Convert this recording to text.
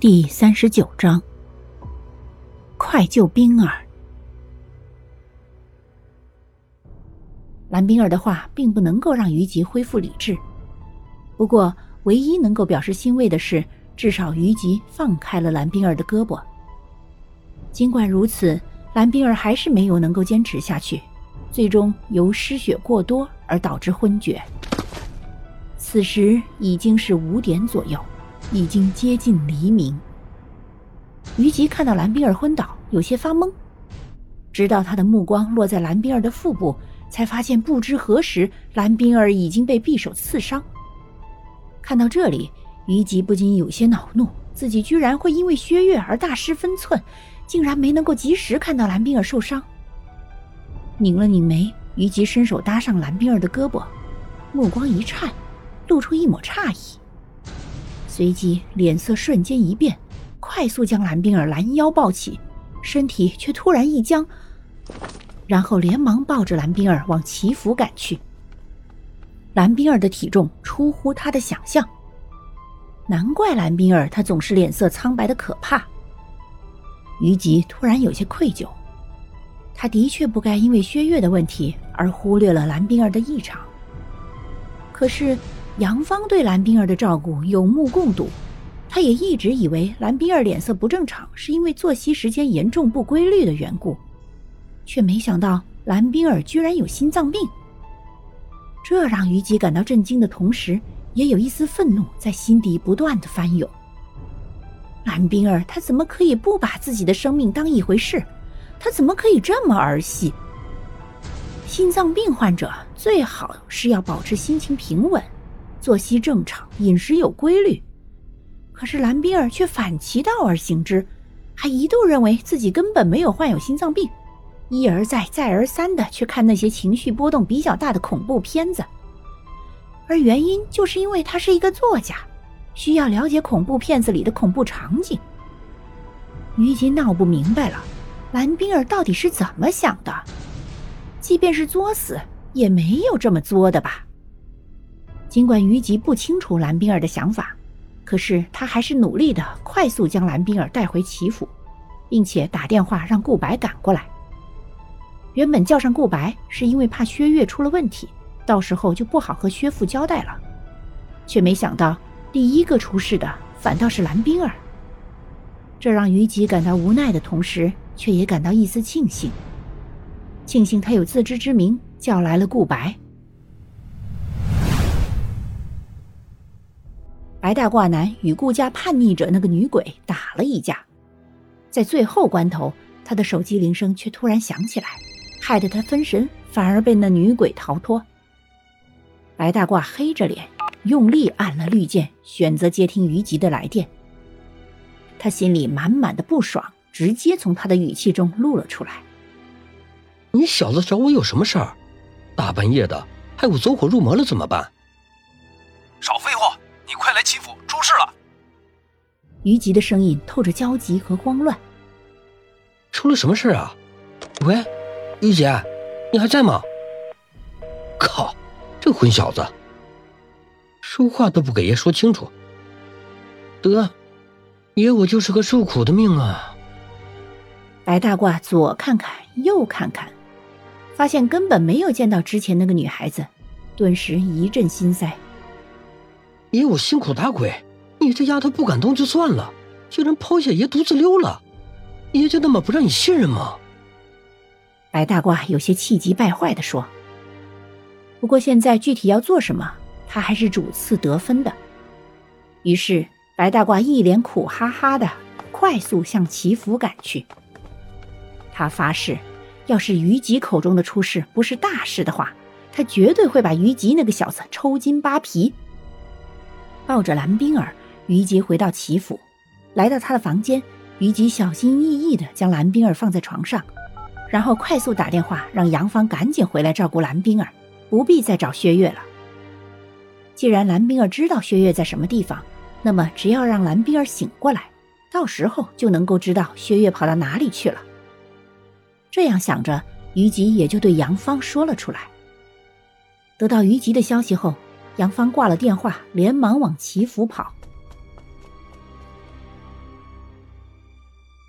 第三十九章，快救冰儿。蓝冰儿的话并不能够让于吉恢复理智，不过唯一能够表示欣慰的是，至少于吉放开了蓝冰儿的胳膊。尽管如此，蓝冰儿还是没有能够坚持下去，最终由失血过多而导致昏厥。此时已经是五点左右。已经接近黎明。于吉看到蓝冰儿昏倒，有些发懵，直到他的目光落在蓝冰儿的腹部，才发现不知何时蓝冰儿已经被匕首刺伤。看到这里，于吉不禁有些恼怒，自己居然会因为薛岳而大失分寸，竟然没能够及时看到蓝冰儿受伤。拧了拧眉，于吉伸手搭上蓝冰儿的胳膊，目光一颤，露出一抹诧异。随即脸色瞬间一变，快速将蓝冰儿拦腰抱起，身体却突然一僵，然后连忙抱着蓝冰儿往祈福赶去。蓝冰儿的体重出乎他的想象，难怪蓝冰儿她总是脸色苍白的可怕。于吉突然有些愧疚，他的确不该因为薛岳的问题而忽略了蓝冰儿的异常，可是。杨芳对蓝冰儿的照顾有目共睹，他也一直以为蓝冰儿脸色不正常是因为作息时间严重不规律的缘故，却没想到蓝冰儿居然有心脏病。这让于吉感到震惊的同时，也有一丝愤怒在心底不断的翻涌。蓝冰儿，她怎么可以不把自己的生命当一回事？她怎么可以这么儿戏？心脏病患者最好是要保持心情平稳。作息正常，饮食有规律，可是蓝冰儿却反其道而行之，还一度认为自己根本没有患有心脏病，一而再、再而三的去看那些情绪波动比较大的恐怖片子，而原因就是因为他是一个作家，需要了解恐怖片子里的恐怖场景。于吉闹不明白了，蓝冰儿到底是怎么想的？即便是作死，也没有这么作的吧？尽管于吉不清楚蓝冰儿的想法，可是他还是努力的快速将蓝冰儿带回齐府，并且打电话让顾白赶过来。原本叫上顾白是因为怕薛岳出了问题，到时候就不好和薛父交代了，却没想到第一个出事的反倒是蓝冰儿。这让于吉感到无奈的同时，却也感到一丝庆幸，庆幸他有自知之明，叫来了顾白。白大褂男与顾家叛逆者那个女鬼打了一架，在最后关头，他的手机铃声却突然响起来，害得他分神，反而被那女鬼逃脱。白大褂黑着脸，用力按了绿键，选择接听于吉的来电。他心里满满的不爽，直接从他的语气中露了出来：“你小子找我有什么事儿？大半夜的，害我走火入魔了怎么办？”少废事了！于吉的声音透着焦急和慌乱。出了什么事啊？喂，于姐，你还在吗？靠，这混小子，说话都不给爷说清楚。得，爷我就是个受苦的命啊！白大褂左看看右看看，发现根本没有见到之前那个女孩子，顿时一阵心塞。爷我辛苦打鬼，你这丫头不敢动就算了，竟然抛下爷独自溜了，爷就那么不让你信任吗？白大褂有些气急败坏的说。不过现在具体要做什么，他还是主次得分的。于是白大褂一脸苦哈哈的，快速向祈福赶去。他发誓，要是于吉口中的出事不是大事的话，他绝对会把于吉那个小子抽筋扒皮。抱着蓝冰儿，于吉回到齐府，来到他的房间，于吉小心翼翼地将蓝冰儿放在床上，然后快速打电话让杨芳赶紧回来照顾蓝冰儿，不必再找薛岳了。既然蓝冰儿知道薛岳在什么地方，那么只要让蓝冰儿醒过来，到时候就能够知道薛岳跑到哪里去了。这样想着，于吉也就对杨芳说了出来。得到于吉的消息后。杨芳挂了电话，连忙往齐府跑。